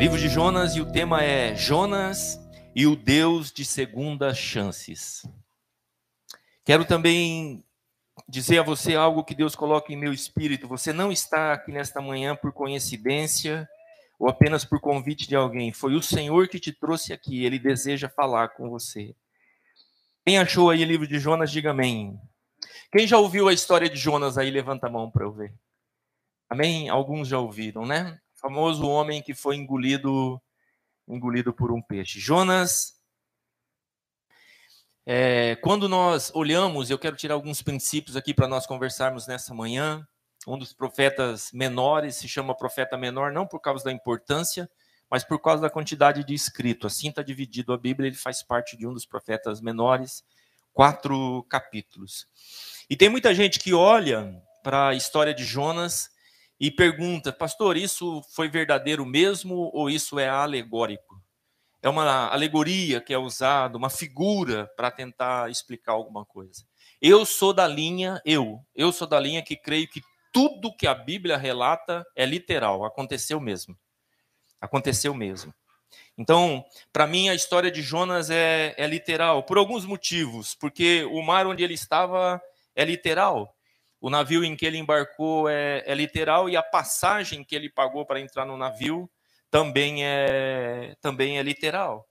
Livro de Jonas e o tema é Jonas e o Deus de segundas chances. Quero também dizer a você algo que Deus coloca em meu espírito. Você não está aqui nesta manhã por coincidência ou apenas por convite de alguém. Foi o Senhor que te trouxe aqui. Ele deseja falar com você. Quem achou aí o livro de Jonas, diga amém. Quem já ouviu a história de Jonas aí, levanta a mão para eu ver. Amém? Alguns já ouviram, né? Famoso homem que foi engolido engolido por um peixe. Jonas é, quando nós olhamos, eu quero tirar alguns princípios aqui para nós conversarmos nessa manhã. Um dos profetas menores se chama profeta menor, não por causa da importância, mas por causa da quantidade de escrito. Assim está dividido a Bíblia, ele faz parte de um dos profetas menores, quatro capítulos. E tem muita gente que olha para a história de Jonas e pergunta, pastor, isso foi verdadeiro mesmo ou isso é alegórico? é uma alegoria que é usada, uma figura para tentar explicar alguma coisa. Eu sou da linha, eu, eu sou da linha que creio que tudo que a Bíblia relata é literal, aconteceu mesmo. Aconteceu mesmo. Então, para mim, a história de Jonas é, é literal, por alguns motivos. Porque o mar onde ele estava é literal, o navio em que ele embarcou é, é literal, e a passagem que ele pagou para entrar no navio também é, também é literal.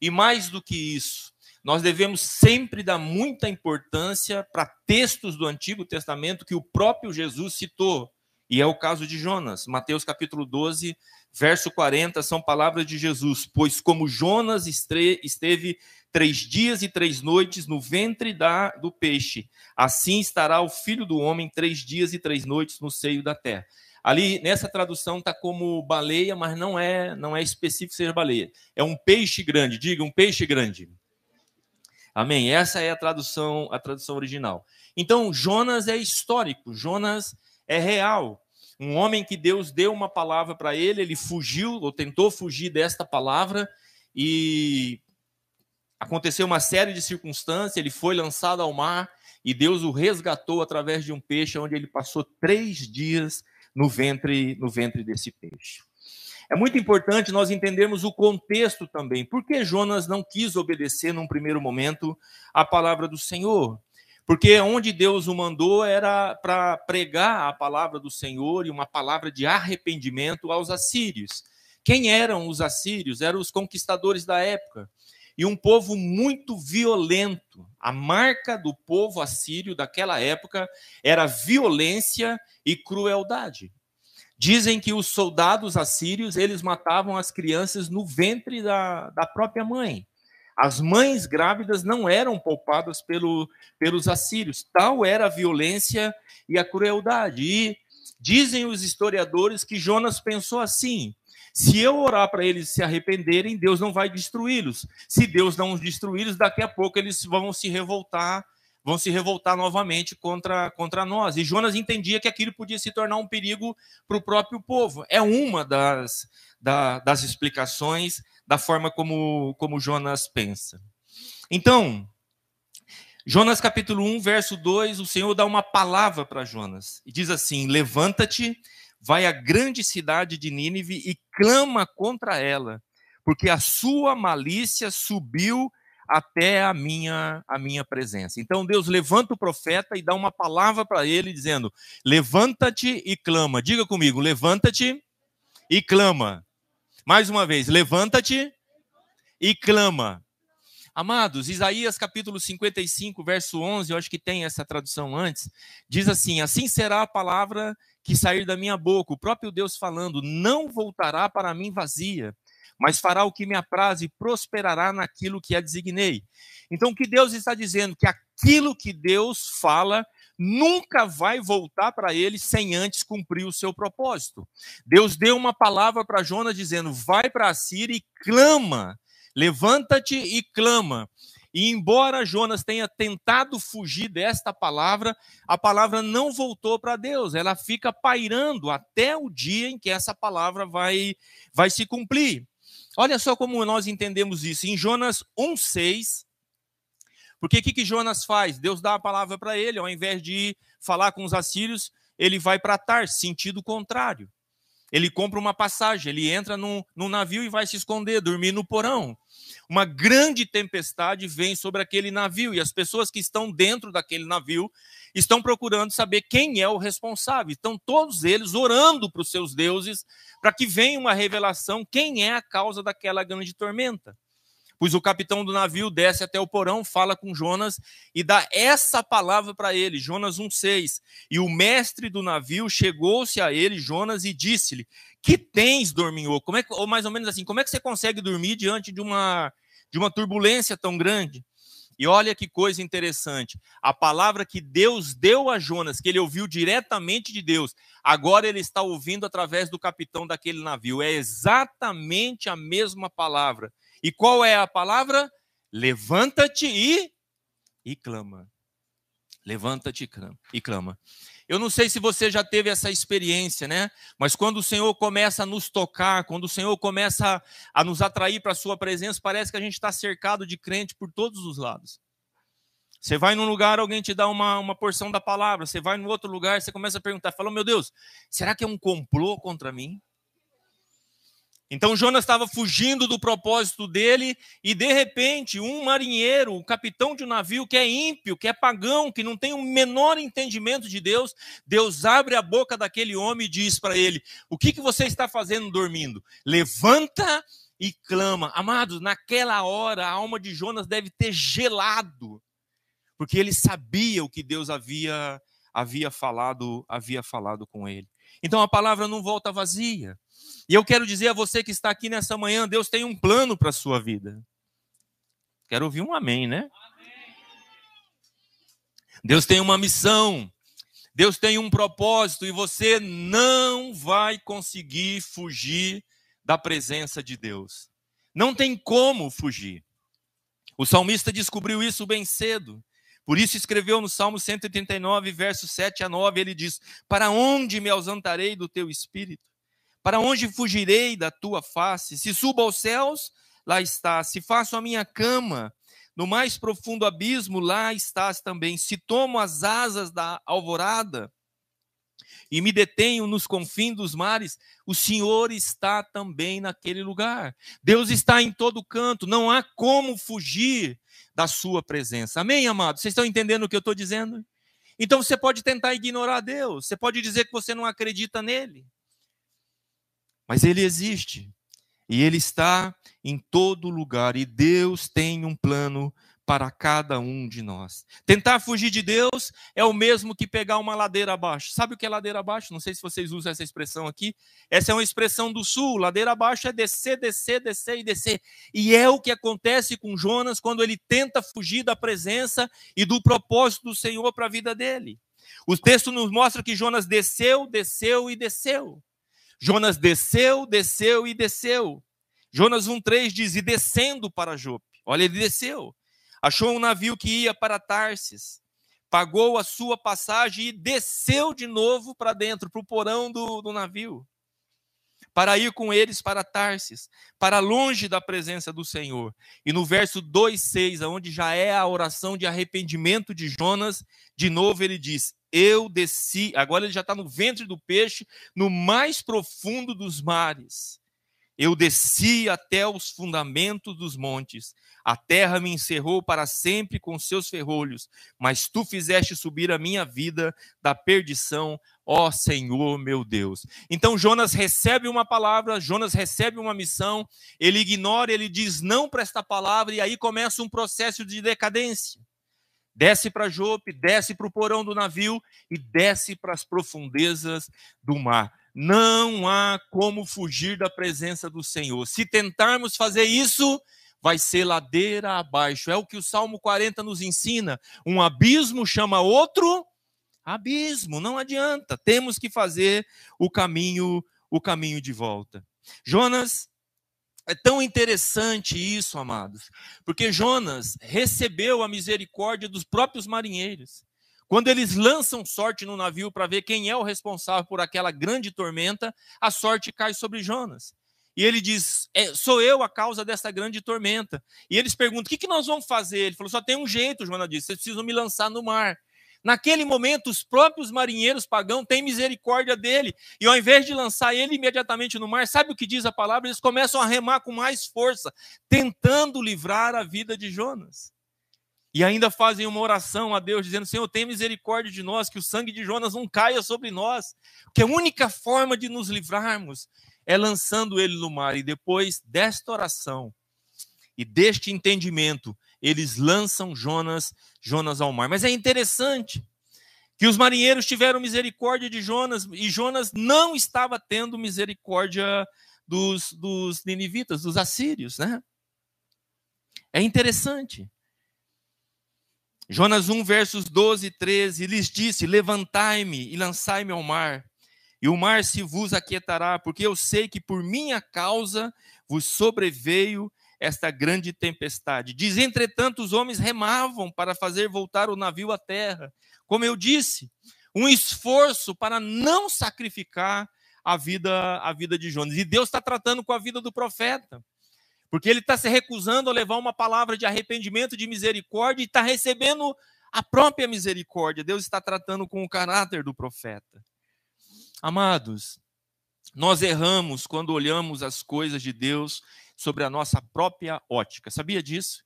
E mais do que isso, nós devemos sempre dar muita importância para textos do Antigo Testamento que o próprio Jesus citou. E é o caso de Jonas. Mateus capítulo 12, verso 40, são palavras de Jesus. Pois como Jonas esteve três dias e três noites no ventre da, do peixe, assim estará o filho do homem três dias e três noites no seio da terra. Ali nessa tradução está como baleia, mas não é, não é específico ser baleia. É um peixe grande. Diga um peixe grande. Amém. Essa é a tradução, a tradução original. Então Jonas é histórico. Jonas é real. Um homem que Deus deu uma palavra para ele, ele fugiu ou tentou fugir desta palavra e aconteceu uma série de circunstâncias. Ele foi lançado ao mar e Deus o resgatou através de um peixe, onde ele passou três dias no ventre, no ventre desse peixe. É muito importante nós entendermos o contexto também. Por que Jonas não quis obedecer num primeiro momento a palavra do Senhor? Porque onde Deus o mandou era para pregar a palavra do Senhor e uma palavra de arrependimento aos assírios. Quem eram os assírios? Eram os conquistadores da época e um povo muito violento. A marca do povo assírio daquela época era violência e crueldade. Dizem que os soldados assírios eles matavam as crianças no ventre da, da própria mãe. As mães grávidas não eram poupadas pelo, pelos assírios. Tal era a violência e a crueldade. E dizem os historiadores que Jonas pensou assim: se eu orar para eles se arrependerem, Deus não vai destruí-los. Se Deus não os destruí-los, daqui a pouco eles vão se revoltar, vão se revoltar novamente contra, contra nós. E Jonas entendia que aquilo podia se tornar um perigo para o próprio povo. É uma das, da, das explicações da forma como, como Jonas pensa. Então, Jonas capítulo 1, verso 2, o Senhor dá uma palavra para Jonas e diz assim: Levanta-te vai à grande cidade de Nínive e clama contra ela, porque a sua malícia subiu até a minha a minha presença. Então Deus levanta o profeta e dá uma palavra para ele dizendo: "Levanta-te e clama". Diga comigo: "Levanta-te e clama". Mais uma vez: "Levanta-te e clama". Amados, Isaías capítulo 55, verso 11, eu acho que tem essa tradução antes, diz assim: Assim será a palavra que sair da minha boca, o próprio Deus falando, não voltará para mim vazia, mas fará o que me apraz e prosperará naquilo que a designei. Então, o que Deus está dizendo? Que aquilo que Deus fala nunca vai voltar para ele sem antes cumprir o seu propósito. Deus deu uma palavra para Jonas dizendo: vai para a Síria e clama Levanta-te e clama. E embora Jonas tenha tentado fugir desta palavra, a palavra não voltou para Deus, ela fica pairando até o dia em que essa palavra vai, vai se cumprir. Olha só como nós entendemos isso. Em Jonas 1,6, porque o que, que Jonas faz? Deus dá a palavra para ele, ao invés de falar com os assírios, ele vai para Tar, sentido contrário. ele compra uma passagem, ele entra num, num navio e vai se esconder, dormir no porão. Uma grande tempestade vem sobre aquele navio e as pessoas que estão dentro daquele navio estão procurando saber quem é o responsável. Estão todos eles orando para os seus deuses para que venha uma revelação quem é a causa daquela grande tormenta. Pois o capitão do navio desce até o porão, fala com Jonas e dá essa palavra para ele, Jonas 1,6. E o mestre do navio chegou-se a ele, Jonas, e disse-lhe: Que tens, dorminhou? Como é que, ou mais ou menos assim, como é que você consegue dormir diante de uma, de uma turbulência tão grande? E olha que coisa interessante. A palavra que Deus deu a Jonas, que ele ouviu diretamente de Deus, agora ele está ouvindo através do capitão daquele navio. É exatamente a mesma palavra e qual é a palavra? Levanta-te e, e clama. Levanta-te e clama. Eu não sei se você já teve essa experiência, né? Mas quando o Senhor começa a nos tocar, quando o Senhor começa a nos atrair para a sua presença, parece que a gente está cercado de crente por todos os lados. Você vai num lugar, alguém te dá uma, uma porção da palavra. Você vai no outro lugar, você começa a perguntar, fala, meu Deus, será que é um complô contra mim? Então Jonas estava fugindo do propósito dele e de repente um marinheiro, o capitão de um navio que é ímpio, que é pagão, que não tem o menor entendimento de Deus, Deus abre a boca daquele homem e diz para ele: "O que que você está fazendo dormindo? Levanta e clama". Amados, naquela hora a alma de Jonas deve ter gelado, porque ele sabia o que Deus havia havia falado, havia falado com ele. Então a palavra não volta vazia. E eu quero dizer a você que está aqui nessa manhã, Deus tem um plano para a sua vida. Quero ouvir um amém, né? Deus tem uma missão. Deus tem um propósito e você não vai conseguir fugir da presença de Deus. Não tem como fugir. O salmista descobriu isso bem cedo. Por isso escreveu no Salmo 139, versos 7 a 9, ele diz: Para onde me ausentarei do teu espírito? Para onde fugirei da tua face? Se subo aos céus, lá estás. Se faço a minha cama no mais profundo abismo, lá estás também. Se tomo as asas da alvorada e me detenho nos confins dos mares, o Senhor está também naquele lugar. Deus está em todo canto, não há como fugir da sua presença. Amém, amados? Vocês estão entendendo o que eu estou dizendo? Então você pode tentar ignorar Deus, você pode dizer que você não acredita nele. Mas ele existe. E ele está em todo lugar. E Deus tem um plano para cada um de nós. Tentar fugir de Deus é o mesmo que pegar uma ladeira abaixo. Sabe o que é ladeira abaixo? Não sei se vocês usam essa expressão aqui. Essa é uma expressão do sul. Ladeira abaixo é descer, descer, descer e descer. E é o que acontece com Jonas quando ele tenta fugir da presença e do propósito do Senhor para a vida dele. O texto nos mostra que Jonas desceu, desceu e desceu. Jonas desceu, desceu e desceu. Jonas 1,3 diz: e descendo para Jope. Olha, ele desceu. Achou um navio que ia para Tarsis. Pagou a sua passagem e desceu de novo para dentro, para o porão do, do navio. Para ir com eles para Tarsis, para longe da presença do Senhor. E no verso 2,6, onde já é a oração de arrependimento de Jonas, de novo ele diz: eu desci, agora ele já está no ventre do peixe, no mais profundo dos mares. Eu desci até os fundamentos dos montes. A terra me encerrou para sempre com seus ferrolhos, mas tu fizeste subir a minha vida da perdição, ó Senhor meu Deus. Então Jonas recebe uma palavra, Jonas recebe uma missão, ele ignora, ele diz não para esta palavra, e aí começa um processo de decadência desce para Jope, desce para o porão do navio e desce para as profundezas do mar. Não há como fugir da presença do Senhor. Se tentarmos fazer isso, vai ser ladeira abaixo. É o que o Salmo 40 nos ensina. Um abismo chama outro abismo. Não adianta. Temos que fazer o caminho, o caminho de volta. Jonas é tão interessante isso, amados, porque Jonas recebeu a misericórdia dos próprios marinheiros. Quando eles lançam sorte no navio para ver quem é o responsável por aquela grande tormenta, a sorte cai sobre Jonas. E ele diz: é, Sou eu a causa dessa grande tormenta. E eles perguntam: O que, que nós vamos fazer? Ele falou: Só tem um jeito, Jonas disse: Vocês precisam me lançar no mar. Naquele momento, os próprios marinheiros pagãos têm misericórdia dele. E ao invés de lançar ele imediatamente no mar, sabe o que diz a palavra? Eles começam a remar com mais força, tentando livrar a vida de Jonas. E ainda fazem uma oração a Deus, dizendo: Senhor, tem misericórdia de nós, que o sangue de Jonas não caia sobre nós. Porque a única forma de nos livrarmos é lançando ele no mar. E depois desta oração e deste entendimento, eles lançam Jonas, Jonas ao mar. Mas é interessante que os marinheiros tiveram misericórdia de Jonas e Jonas não estava tendo misericórdia dos, dos ninivitas, dos assírios, né? É interessante. Jonas 1, versos 12 e 13, lhes disse: Levantai-me e lançai-me ao mar, e o mar se vos aquietará, porque eu sei que por minha causa vos sobreveio esta grande tempestade. Diz, entretanto, os homens remavam para fazer voltar o navio à terra. Como eu disse, um esforço para não sacrificar a vida, a vida de Jonas. E Deus está tratando com a vida do profeta. Porque ele está se recusando a levar uma palavra de arrependimento, de misericórdia, e está recebendo a própria misericórdia. Deus está tratando com o caráter do profeta. Amados, nós erramos quando olhamos as coisas de Deus sobre a nossa própria ótica. Sabia disso?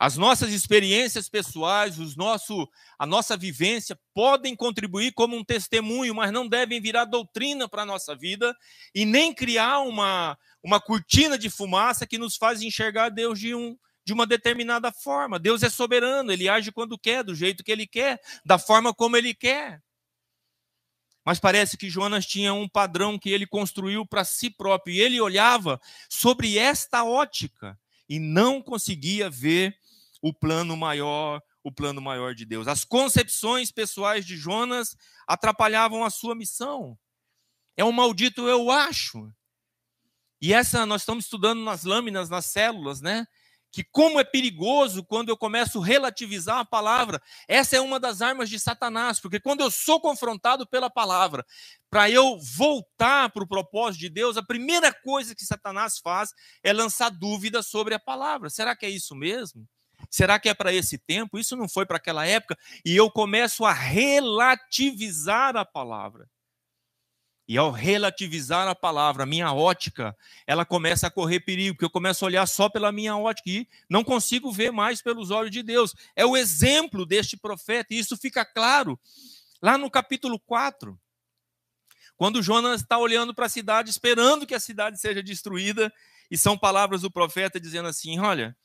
As nossas experiências pessoais, os nosso, a nossa vivência podem contribuir como um testemunho, mas não devem virar doutrina para a nossa vida e nem criar uma, uma cortina de fumaça que nos faz enxergar Deus de, um, de uma determinada forma. Deus é soberano, ele age quando quer, do jeito que ele quer, da forma como ele quer. Mas parece que Jonas tinha um padrão que ele construiu para si próprio, e ele olhava sobre esta ótica e não conseguia ver o plano maior, o plano maior de Deus. As concepções pessoais de Jonas atrapalhavam a sua missão. É um maldito eu acho. E essa nós estamos estudando nas lâminas, nas células, né? Que como é perigoso quando eu começo a relativizar a palavra. Essa é uma das armas de Satanás, porque quando eu sou confrontado pela palavra, para eu voltar para o propósito de Deus, a primeira coisa que Satanás faz é lançar dúvidas sobre a palavra. Será que é isso mesmo? Será que é para esse tempo? Isso não foi para aquela época? E eu começo a relativizar a palavra. E ao relativizar a palavra, a minha ótica, ela começa a correr perigo, porque eu começo a olhar só pela minha ótica e não consigo ver mais pelos olhos de Deus. É o exemplo deste profeta, e isso fica claro lá no capítulo 4. Quando Jonas está olhando para a cidade, esperando que a cidade seja destruída, e são palavras do profeta dizendo assim: Olha,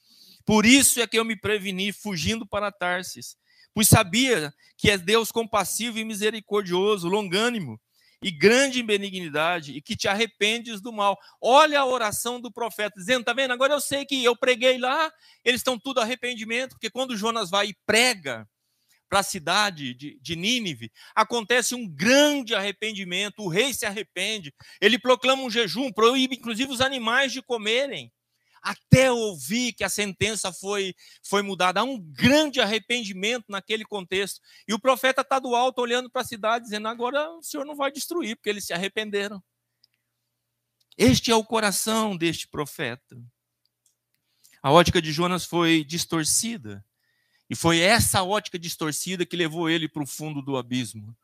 por isso é que eu me preveni fugindo para Tarsis, pois sabia que é Deus compassivo e misericordioso, longânimo e grande benignidade e que te arrependes do mal. Olha a oração do profeta, dizendo: tá vendo? Agora eu sei que eu preguei lá, eles estão tudo arrependimento, porque quando Jonas vai e prega para a cidade de, de Nínive, acontece um grande arrependimento, o rei se arrepende, ele proclama um jejum, proíbe inclusive os animais de comerem até ouvir que a sentença foi, foi mudada. Há um grande arrependimento naquele contexto. E o profeta está do alto olhando para a cidade, dizendo: agora o Senhor não vai destruir, porque eles se arrependeram. Este é o coração deste profeta. A ótica de Jonas foi distorcida. E foi essa ótica distorcida que levou ele para o fundo do abismo,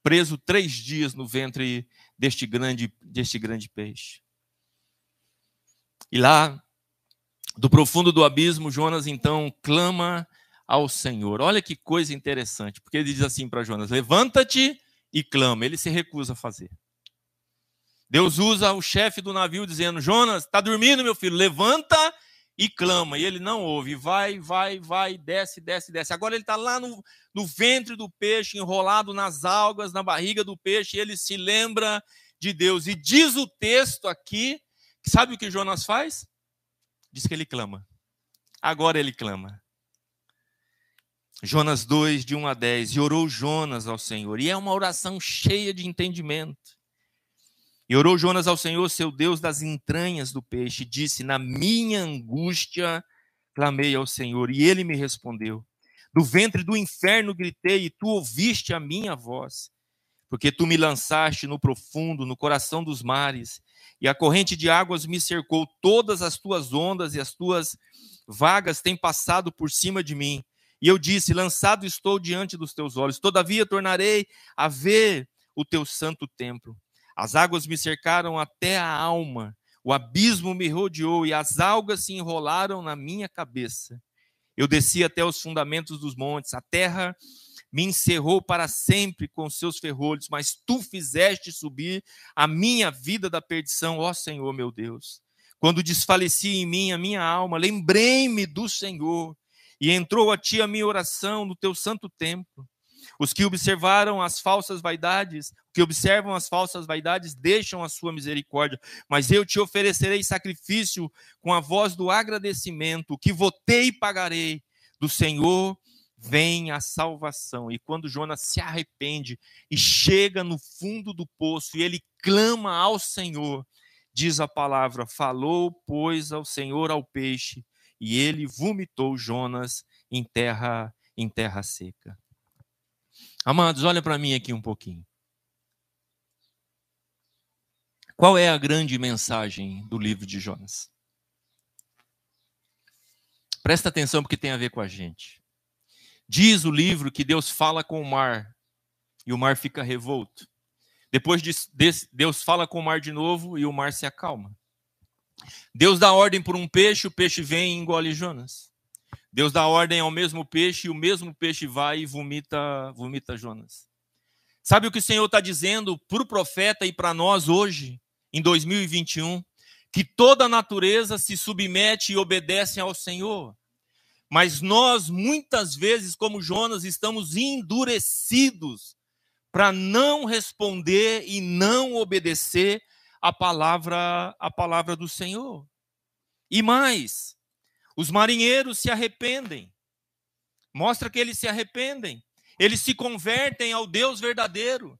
preso três dias no ventre deste grande, deste grande peixe. E lá do profundo do abismo, Jonas então clama ao Senhor. Olha que coisa interessante, porque ele diz assim para Jonas: Levanta-te e clama. Ele se recusa a fazer. Deus usa o chefe do navio dizendo: Jonas, está dormindo, meu filho? Levanta e clama. E ele não ouve. Vai, vai, vai, desce, desce, desce. Agora ele está lá no, no ventre do peixe, enrolado nas algas, na barriga do peixe. E ele se lembra de Deus. E diz o texto aqui: sabe o que Jonas faz? Diz que ele clama. Agora ele clama. Jonas 2, de 1 a 10. E orou Jonas ao Senhor. E é uma oração cheia de entendimento. E orou Jonas ao Senhor, seu Deus das entranhas do peixe, e disse: Na minha angústia clamei ao Senhor, e ele me respondeu. Do ventre do inferno gritei, e tu ouviste a minha voz. Porque tu me lançaste no profundo, no coração dos mares, e a corrente de águas me cercou, todas as tuas ondas e as tuas vagas têm passado por cima de mim. E eu disse: Lançado estou diante dos teus olhos, todavia tornarei a ver o teu santo templo. As águas me cercaram até a alma, o abismo me rodeou e as algas se enrolaram na minha cabeça. Eu desci até os fundamentos dos montes, a terra me encerrou para sempre com seus ferrolhos, mas tu fizeste subir a minha vida da perdição, ó Senhor meu Deus. Quando desfaleci em mim a minha alma, lembrei-me do Senhor e entrou a ti a minha oração no teu santo templo. Os que observaram as falsas vaidades, que observam as falsas vaidades, deixam a sua misericórdia, mas eu te oferecerei sacrifício com a voz do agradecimento, que votei e pagarei do Senhor vem a salvação. E quando Jonas se arrepende e chega no fundo do poço e ele clama ao Senhor, diz a palavra: falou, pois, ao Senhor ao peixe, e ele vomitou Jonas em terra em terra seca. Amados, olha para mim aqui um pouquinho. Qual é a grande mensagem do livro de Jonas? Presta atenção porque tem a ver com a gente. Diz o livro que Deus fala com o mar e o mar fica revolto. Depois Deus fala com o mar de novo e o mar se acalma. Deus dá ordem por um peixe, o peixe vem e engole Jonas. Deus dá ordem ao mesmo peixe e o mesmo peixe vai e vomita, vomita Jonas. Sabe o que o Senhor está dizendo para o profeta e para nós hoje, em 2021? Que toda a natureza se submete e obedece ao Senhor. Mas nós, muitas vezes, como Jonas, estamos endurecidos para não responder e não obedecer a palavra, a palavra do Senhor. E mais, os marinheiros se arrependem. Mostra que eles se arrependem. Eles se convertem ao Deus verdadeiro.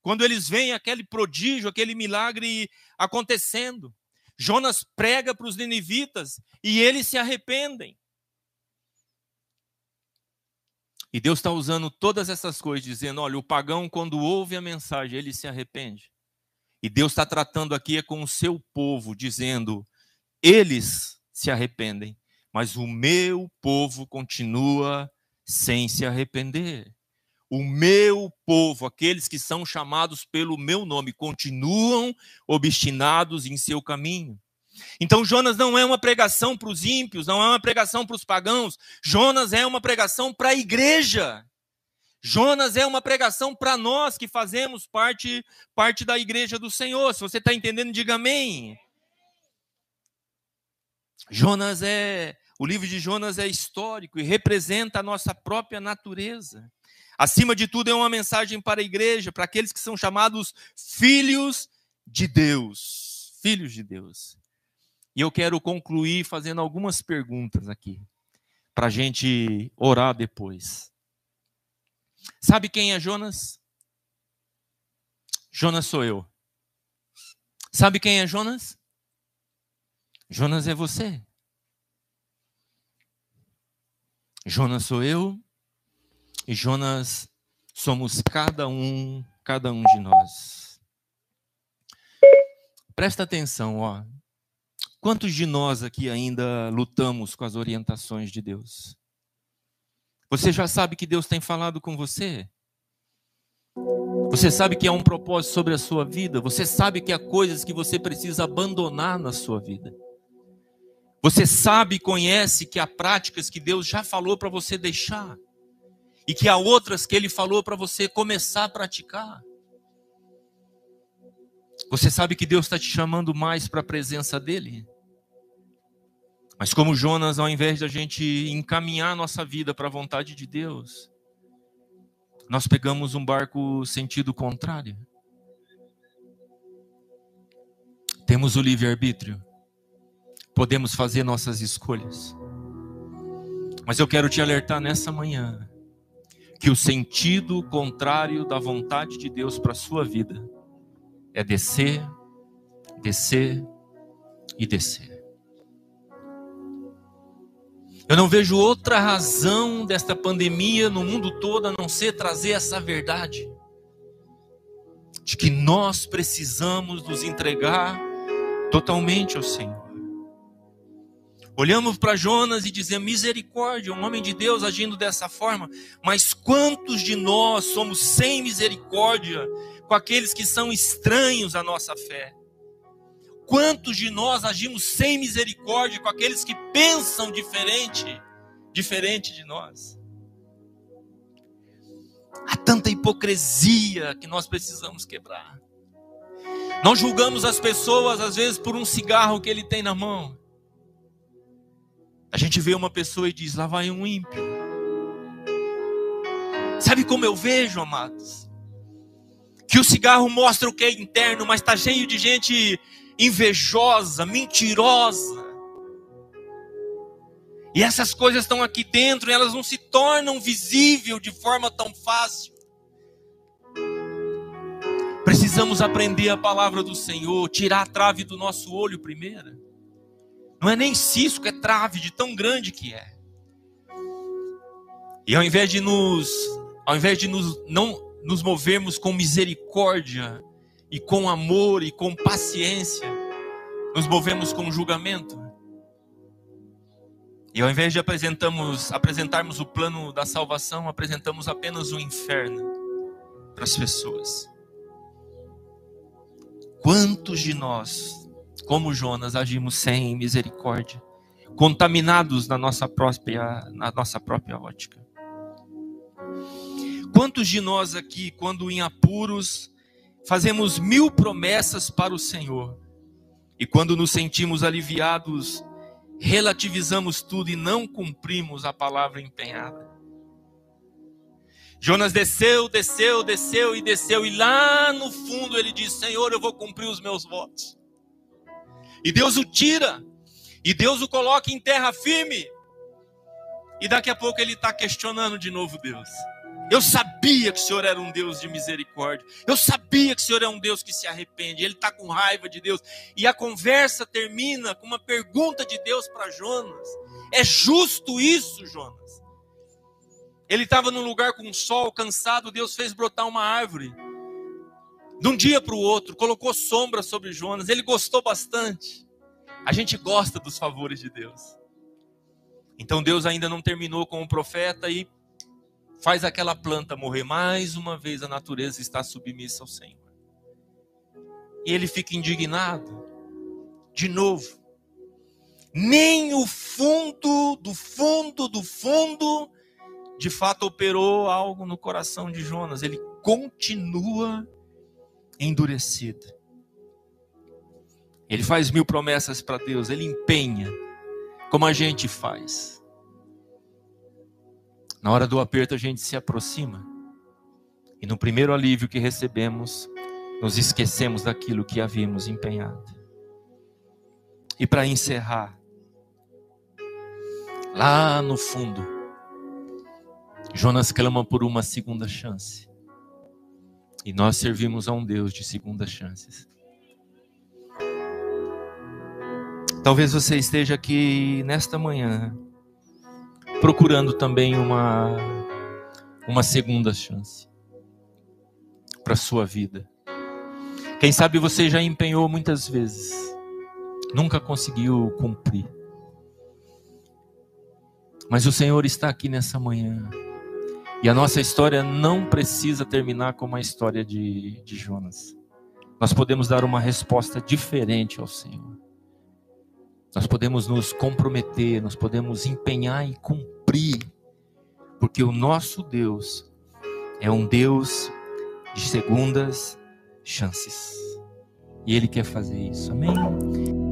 Quando eles veem aquele prodígio, aquele milagre acontecendo. Jonas prega para os ninivitas e eles se arrependem. E Deus está usando todas essas coisas, dizendo: olha, o pagão, quando ouve a mensagem, ele se arrepende. E Deus está tratando aqui é com o seu povo, dizendo: eles se arrependem, mas o meu povo continua sem se arrepender. O meu povo, aqueles que são chamados pelo meu nome, continuam obstinados em seu caminho. Então, Jonas não é uma pregação para os ímpios, não é uma pregação para os pagãos. Jonas é uma pregação para a igreja. Jonas é uma pregação para nós que fazemos parte, parte da igreja do Senhor. Se você está entendendo, diga amém. Jonas é. O livro de Jonas é histórico e representa a nossa própria natureza. Acima de tudo, é uma mensagem para a igreja, para aqueles que são chamados filhos de Deus. Filhos de Deus. E eu quero concluir fazendo algumas perguntas aqui, para a gente orar depois. Sabe quem é Jonas? Jonas sou eu. Sabe quem é Jonas? Jonas é você. Jonas sou eu e Jonas somos cada um, cada um de nós. Presta atenção, ó. Quantos de nós aqui ainda lutamos com as orientações de Deus? Você já sabe que Deus tem falado com você? Você sabe que há um propósito sobre a sua vida? Você sabe que há coisas que você precisa abandonar na sua vida? Você sabe e conhece que há práticas que Deus já falou para você deixar e que há outras que Ele falou para você começar a praticar? Você sabe que Deus está te chamando mais para a presença dEle? Mas como Jonas, ao invés de a gente encaminhar a nossa vida para a vontade de Deus, nós pegamos um barco sentido contrário. Temos o livre-arbítrio. Podemos fazer nossas escolhas. Mas eu quero te alertar nessa manhã que o sentido contrário da vontade de Deus para a sua vida é descer, descer e descer. Eu não vejo outra razão desta pandemia no mundo todo a não ser trazer essa verdade de que nós precisamos nos entregar totalmente ao Senhor. Olhamos para Jonas e dizemos: misericórdia, um homem de Deus agindo dessa forma. Mas quantos de nós somos sem misericórdia com aqueles que são estranhos à nossa fé? Quantos de nós agimos sem misericórdia com aqueles que pensam diferente, diferente de nós? Há tanta hipocrisia que nós precisamos quebrar. Nós julgamos as pessoas às vezes por um cigarro que ele tem na mão. A gente vê uma pessoa e diz: lá vai um ímpio. Sabe como eu vejo, amados? Que o cigarro mostra o que é interno, mas está cheio de gente invejosa, mentirosa. E essas coisas estão aqui dentro, e elas não se tornam visíveis de forma tão fácil. Precisamos aprender a palavra do Senhor, tirar a trave do nosso olho primeiro. Não é nem cisco, é trave de tão grande que é. E ao invés de nos, ao invés de nos não nos movermos com misericórdia e com amor e com paciência, nos movemos com julgamento. E ao invés de apresentamos, apresentarmos o plano da salvação, apresentamos apenas o inferno para as pessoas. Quantos de nós como Jonas, agimos sem misericórdia, contaminados na nossa própria, na nossa própria ótica. Quantos de nós aqui, quando em apuros, fazemos mil promessas para o Senhor, e quando nos sentimos aliviados, relativizamos tudo e não cumprimos a palavra empenhada? Jonas desceu, desceu, desceu e desceu, e lá no fundo ele diz: Senhor, eu vou cumprir os meus votos. E Deus o tira. E Deus o coloca em terra firme. E daqui a pouco ele está questionando de novo Deus. Eu sabia que o Senhor era um Deus de misericórdia. Eu sabia que o Senhor é um Deus que se arrepende. Ele está com raiva de Deus. E a conversa termina com uma pergunta de Deus para Jonas: É justo isso, Jonas? Ele estava num lugar com sol, cansado. Deus fez brotar uma árvore de um dia para o outro, colocou sombra sobre Jonas, ele gostou bastante. A gente gosta dos favores de Deus. Então Deus ainda não terminou com o profeta e faz aquela planta morrer. Mais uma vez a natureza está submissa ao Senhor. E ele fica indignado. De novo. Nem o fundo do fundo do fundo de fato operou algo no coração de Jonas. Ele continua endurecida. Ele faz mil promessas para Deus, ele empenha, como a gente faz. Na hora do aperto, a gente se aproxima, e no primeiro alívio que recebemos, nos esquecemos daquilo que havíamos empenhado. E para encerrar, lá no fundo, Jonas clama por uma segunda chance. E nós servimos a um Deus de segundas chances. Talvez você esteja aqui nesta manhã procurando também uma uma segunda chance para a sua vida. Quem sabe você já empenhou muitas vezes, nunca conseguiu cumprir. Mas o Senhor está aqui nessa manhã e a nossa história não precisa terminar como a história de, de Jonas. Nós podemos dar uma resposta diferente ao Senhor. Nós podemos nos comprometer, nós podemos empenhar e cumprir, porque o nosso Deus é um Deus de segundas chances. E Ele quer fazer isso. Amém?